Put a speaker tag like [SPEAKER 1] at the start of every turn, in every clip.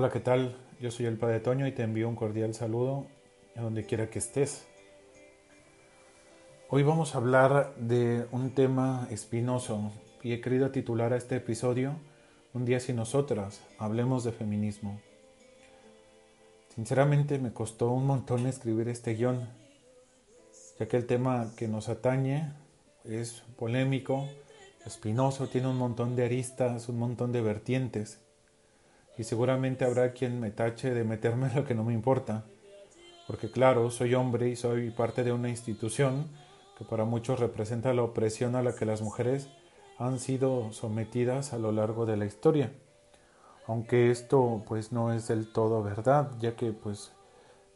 [SPEAKER 1] Hola, ¿qué tal? Yo soy el Padre Toño y te envío un cordial saludo a donde quiera que estés. Hoy vamos a hablar de un tema espinoso y he querido titular a este episodio Un día sin nosotras, hablemos de feminismo. Sinceramente me costó un montón escribir este guion, ya que el tema que nos atañe es polémico, espinoso, tiene un montón de aristas, un montón de vertientes y seguramente habrá quien me tache de meterme en lo que no me importa, porque claro, soy hombre y soy parte de una institución que para muchos representa la opresión a la que las mujeres han sido sometidas a lo largo de la historia. Aunque esto pues no es del todo verdad, ya que pues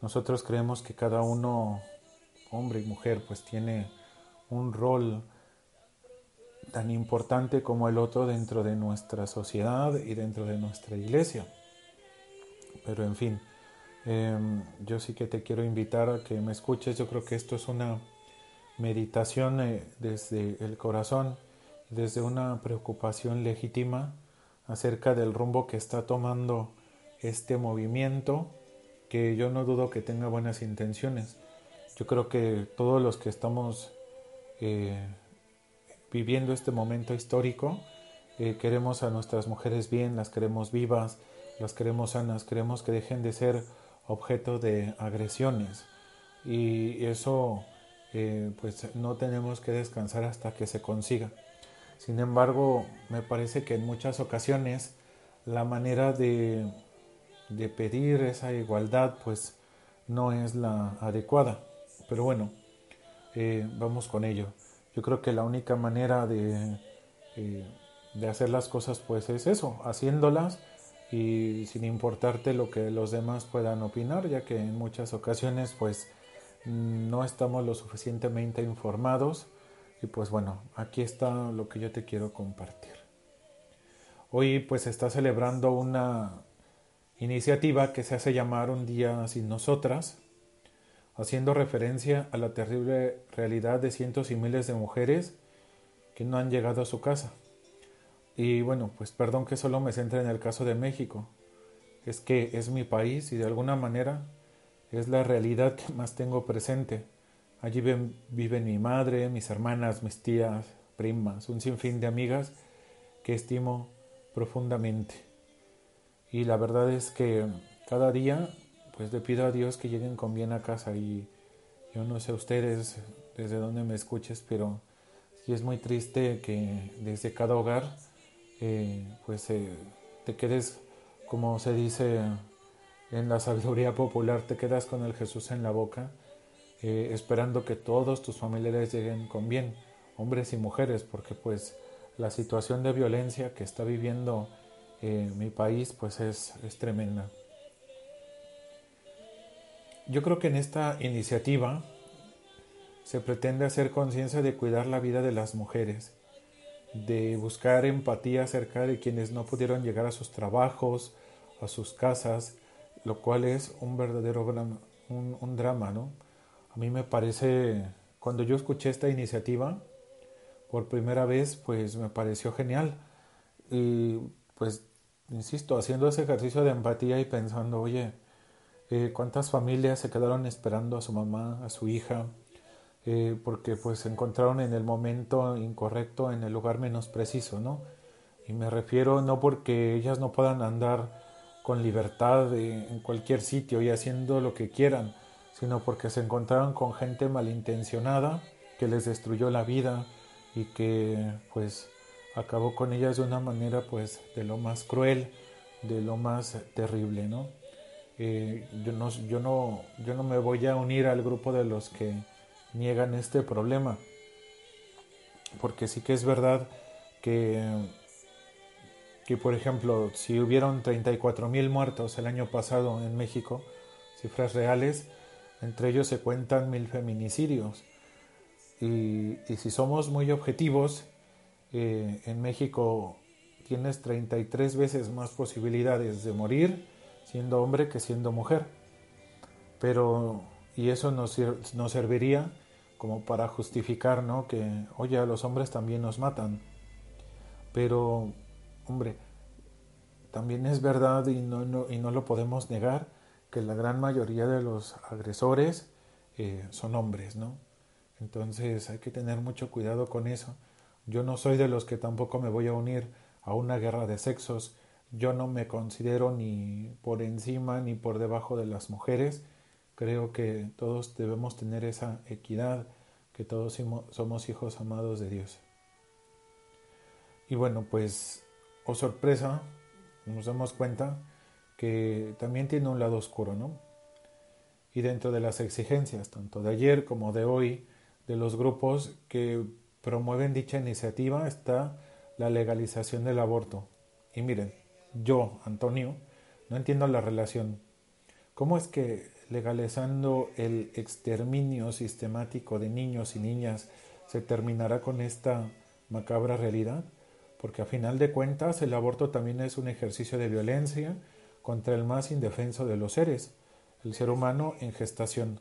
[SPEAKER 1] nosotros creemos que cada uno, hombre y mujer, pues tiene un rol tan importante como el otro dentro de nuestra sociedad y dentro de nuestra iglesia. Pero en fin, em, yo sí que te quiero invitar a que me escuches. Yo creo que esto es una meditación eh, desde el corazón, desde una preocupación legítima acerca del rumbo que está tomando este movimiento, que yo no dudo que tenga buenas intenciones. Yo creo que todos los que estamos eh, viviendo este momento histórico. Eh, queremos a nuestras mujeres bien, las queremos vivas, las queremos sanas, queremos que dejen de ser objeto de agresiones. Y eso eh, pues no tenemos que descansar hasta que se consiga. Sin embargo, me parece que en muchas ocasiones la manera de, de pedir esa igualdad pues no es la adecuada. Pero bueno, eh, vamos con ello. Yo creo que la única manera de, eh, de hacer las cosas pues es eso, haciéndolas y sin importarte lo que los demás puedan opinar, ya que en muchas ocasiones pues no estamos lo suficientemente informados y pues bueno, aquí está lo que yo te quiero compartir. Hoy pues se está celebrando una iniciativa que se hace llamar Un día sin nosotras, haciendo referencia a la terrible realidad de cientos y miles de mujeres que no han llegado a su casa. Y bueno, pues perdón que solo me centre en el caso de México. Es que es mi país y de alguna manera es la realidad que más tengo presente. Allí viven mi madre, mis hermanas, mis tías, primas, un sinfín de amigas que estimo profundamente. Y la verdad es que cada día pues le pido a Dios que lleguen con bien a casa y yo no sé ustedes desde dónde me escuches, pero sí es muy triste que desde cada hogar eh, pues eh, te quedes, como se dice en la sabiduría popular, te quedas con el Jesús en la boca, eh, esperando que todos tus familiares lleguen con bien, hombres y mujeres, porque pues la situación de violencia que está viviendo mi país pues es, es tremenda. Yo creo que en esta iniciativa se pretende hacer conciencia de cuidar la vida de las mujeres, de buscar empatía acerca de quienes no pudieron llegar a sus trabajos, a sus casas, lo cual es un verdadero drama, un, drama, ¿no? A mí me parece, cuando yo escuché esta iniciativa por primera vez, pues me pareció genial. Y pues, insisto, haciendo ese ejercicio de empatía y pensando, oye, eh, cuántas familias se quedaron esperando a su mamá, a su hija, eh, porque pues se encontraron en el momento incorrecto, en el lugar menos preciso, ¿no? Y me refiero no porque ellas no puedan andar con libertad en cualquier sitio y haciendo lo que quieran, sino porque se encontraron con gente malintencionada que les destruyó la vida y que pues acabó con ellas de una manera pues de lo más cruel, de lo más terrible, ¿no? Eh, yo, no, yo, no, yo no me voy a unir al grupo de los que niegan este problema, porque sí que es verdad que, que por ejemplo, si hubieron 34 mil muertos el año pasado en México, cifras reales, entre ellos se cuentan mil feminicidios. Y, si somos muy objetivos, eh, en México tienes 33 veces más posibilidades de morir siendo hombre que siendo mujer. Pero, y eso nos, serviría como para justificar, ¿no? Que, oye, a los hombres también nos matan. Pero, hombre, también es verdad y no, y no lo podemos negar que la gran mayoría de los agresores eh, son hombres, ¿no? Entonces hay que tener mucho cuidado con eso. Yo no soy de los que tampoco me voy a unir a una guerra de sexos. Yo no me considero ni por encima ni por debajo de las mujeres. Creo que todos debemos tener esa equidad, que todos somos hijos amados de Dios. Y bueno, pues, oh sorpresa, nos damos cuenta que también tiene un lado oscuro, ¿no? Y dentro de las exigencias, tanto de ayer como de hoy, de los grupos que promueven dicha iniciativa está la legalización del aborto. Y miren, yo, Antonio, no entiendo la relación. ¿Cómo es que legalizando el exterminio sistemático de niños y niñas se terminará con esta macabra realidad? Porque a final de cuentas el aborto también es un ejercicio de violencia contra el más indefenso de los seres, el ser humano en gestación.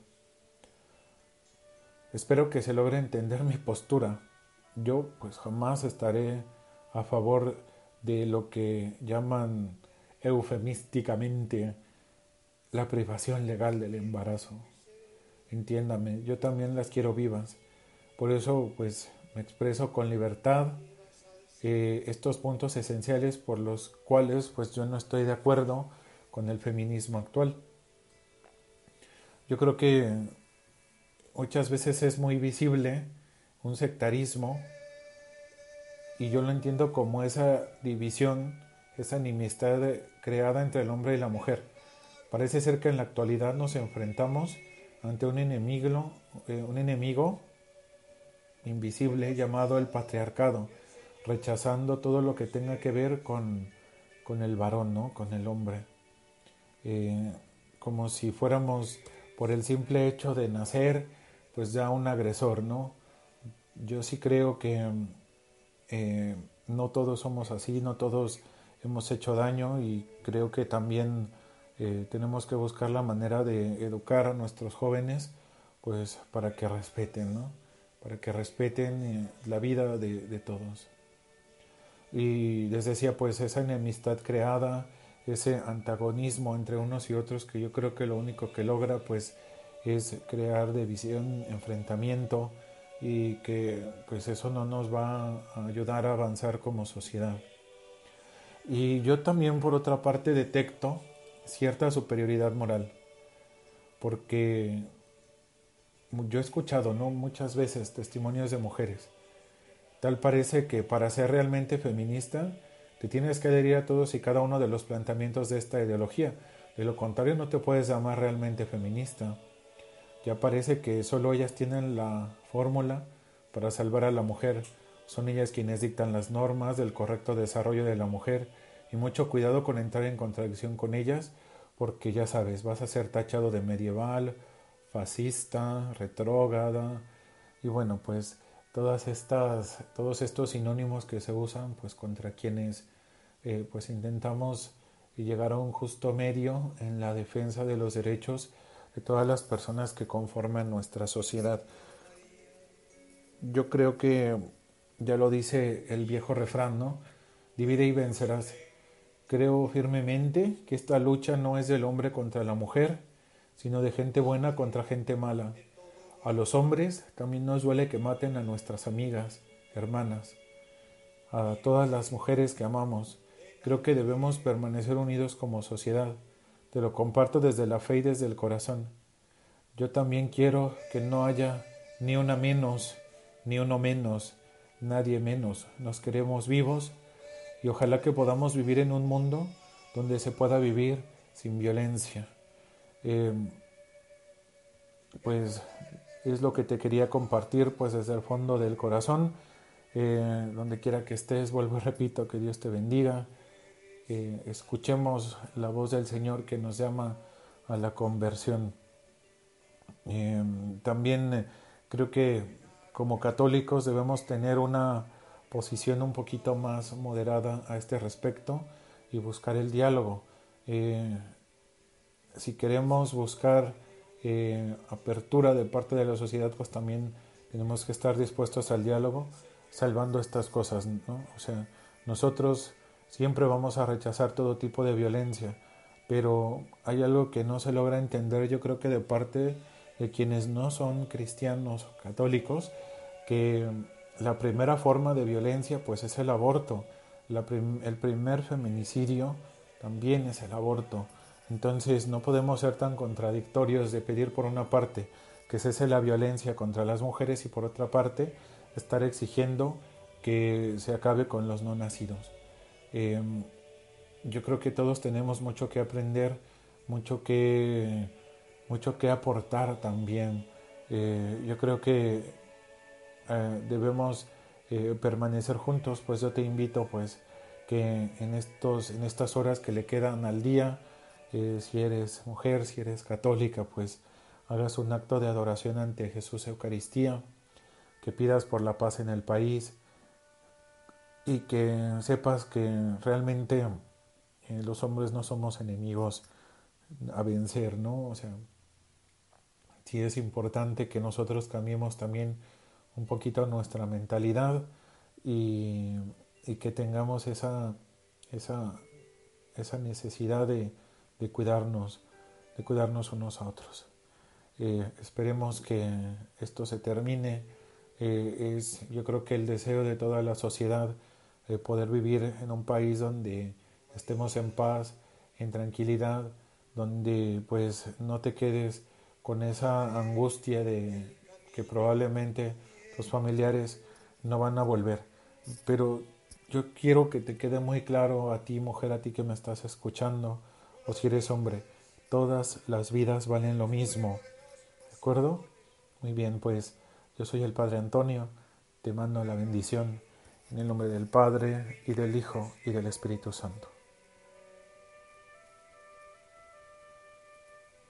[SPEAKER 1] Espero que se logre entender mi postura. Yo pues jamás estaré a favor de lo que llaman eufemísticamente la privación legal del embarazo. Entiéndame, yo también las quiero vivas. Por eso pues me expreso con libertad eh, estos puntos esenciales por los cuales pues yo no estoy de acuerdo con el feminismo actual. Yo creo que muchas veces es muy visible un sectarismo y yo lo entiendo como esa división, esa enemistad creada entre el hombre y la mujer. Parece ser que en la actualidad nos enfrentamos ante un enemigo, eh, un enemigo invisible llamado el patriarcado, rechazando todo lo que tenga que ver con, con el varón, ¿no? con el hombre. Eh, como si fuéramos por el simple hecho de nacer, pues ya un agresor, ¿no? Yo sí creo que eh, no todos somos así, no todos hemos hecho daño y creo que también eh, tenemos que buscar la manera de educar a nuestros jóvenes pues para que respeten, ¿no? Para que respeten eh, la vida de, de, todos. Y les decía pues esa enemistad creada, ese antagonismo entre unos y otros que yo creo que lo único que logra pues es crear división, enfrentamiento, y que pues eso no nos va a ayudar a avanzar como sociedad. Y yo también por otra parte detecto cierta superioridad moral, porque yo he escuchado ¿no? muchas veces testimonios de mujeres. Tal parece que para ser realmente feminista te tienes que adherir a todos y cada uno de los planteamientos de esta ideología. De lo contrario no te puedes llamar realmente feminista. Ya parece que solo ellas tienen la fórmula para salvar a la mujer. Son ellas quienes dictan las normas del correcto desarrollo de la mujer y mucho cuidado con entrar en contradicción con ellas porque ya sabes, vas a ser tachado de medieval, fascista, retrógrada y bueno, pues todas estas todos estos sinónimos que se usan pues contra quienes eh, pues intentamos llegar a un justo medio en la defensa de los derechos de todas las personas que conforman nuestra sociedad. Yo creo que ya lo dice el viejo refrán, ¿no? Divide y vencerás. Creo firmemente que esta lucha no es del hombre contra la mujer, sino de gente buena contra gente mala. A los hombres también nos duele que maten a nuestras amigas, hermanas, a todas las mujeres que amamos. Creo que debemos permanecer unidos como sociedad. Te lo comparto desde la fe y desde el corazón. Yo también quiero que no haya ni una menos, ni uno menos, nadie menos. Nos queremos vivos y ojalá que podamos vivir en un mundo donde se pueda vivir sin violencia. Em, pues es lo que te quería compartir pues desde el fondo del corazón. Eh, donde quiera que estés, vuelvo y repito, que Dios te bendiga, eh, escuchemos la voz del Señor que nos llama a la conversión. Em, también eh, creo que como católicos debemos tener una posición un poquito más moderada a este respecto y buscar el diálogo. Eh, si queremos buscar eh, apertura de parte de la sociedad, pues también tenemos que estar dispuestos al diálogo, salvando estas cosas. ¿no? O sea, nosotros siempre vamos a rechazar todo tipo de violencia, pero hay algo que no se logra entender, yo creo que de parte de quienes no son cristianos o católicos, que la primera forma de violencia pues es el aborto, el primer feminicidio también es el aborto. Entonces no podemos ser tan contradictorios de pedir por una parte que cese la violencia contra las mujeres y por otra parte estar exigiendo que se acabe con los no nacidos. Em, yo creo que todos tenemos mucho que aprender, mucho que, mucho que aportar también. Eh, yo creo que eh, debemos eh, permanecer juntos, pues yo te invito pues que en, estos, en estas horas que le quedan al día, si eres mujer, si eres católica, pues hagas un acto de adoración ante Jesús Eucaristía, que pidas por la paz en el país y que sepas que realmente los hombres no somos enemigos a vencer, ¿no? O sea, sí es importante que nosotros cambiemos también un poquito nuestra mentalidad y, que tengamos esa, esa, esa necesidad de, cuidarnos, de cuidarnos unos a otros. Eh, esperemos que esto se termine. Eh, es yo creo que el deseo de toda la sociedad eh, poder vivir en un país donde estemos en paz, en tranquilidad, donde pues no te quedes con esa angustia de que probablemente los familiares no van a volver. Pero yo quiero que te quede muy claro a ti, mujer, a ti que me estás escuchando, o si eres hombre, todas las vidas valen lo mismo. ¿De acuerdo? Muy bien, pues yo soy el Padre Antonio, te mando la bendición en el nombre del Padre y del Hijo y del Espíritu Santo.